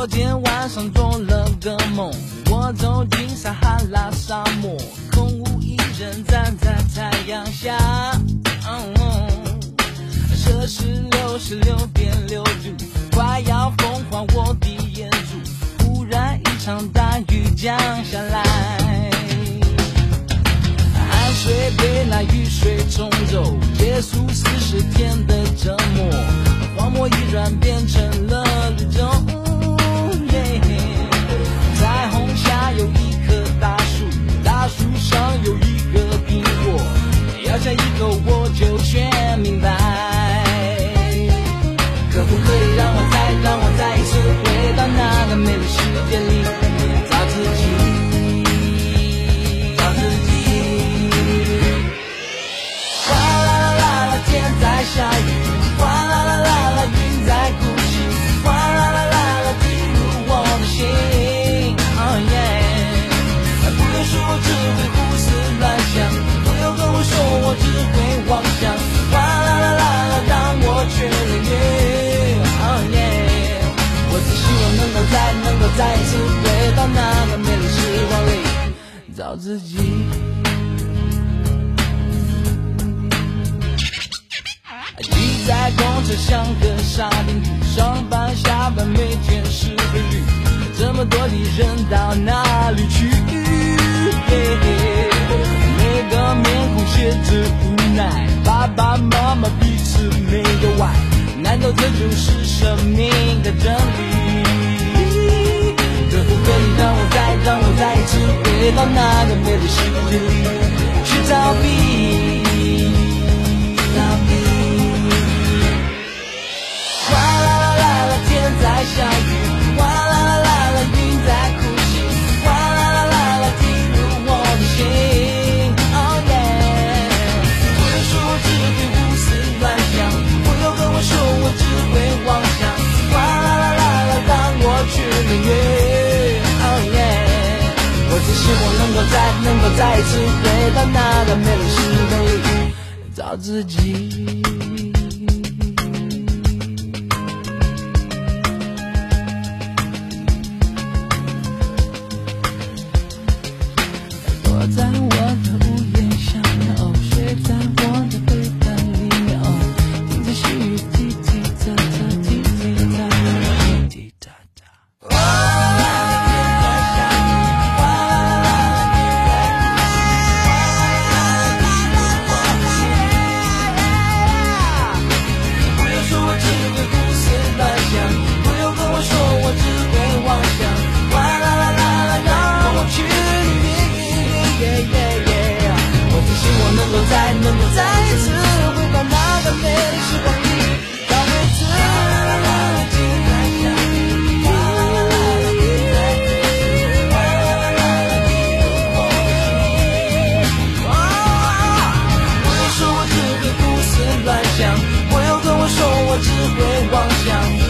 昨天晚上做了个梦我走进撒哈拉沙漠空无一人站在太阳下。摄氏六十六点六度快要疯化我的眼珠忽然一场大雨降下来汗水被那雨水冲走结束四十天的折磨荒漠已然变成了绿洲自己。挤在公车像个沙丁鱼，上班下班每天是规律，这么多的人到哪里去？每个面孔写着无奈，爸爸妈妈彼此没有爱，难道这就是生命的真？到那个美丽世界里去逃避。再能够再一次回到那个美丽时光里找自己。再能够再一次回到那个美丽时光里，告别自己。不要说我胡思乱想，不要跟我说我只会妄想。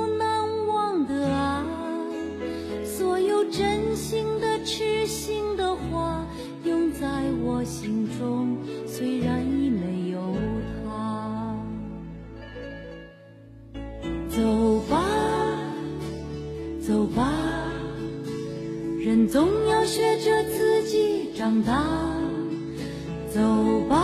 虽然已没有他。走吧，走吧，人总要学着自己长大。走吧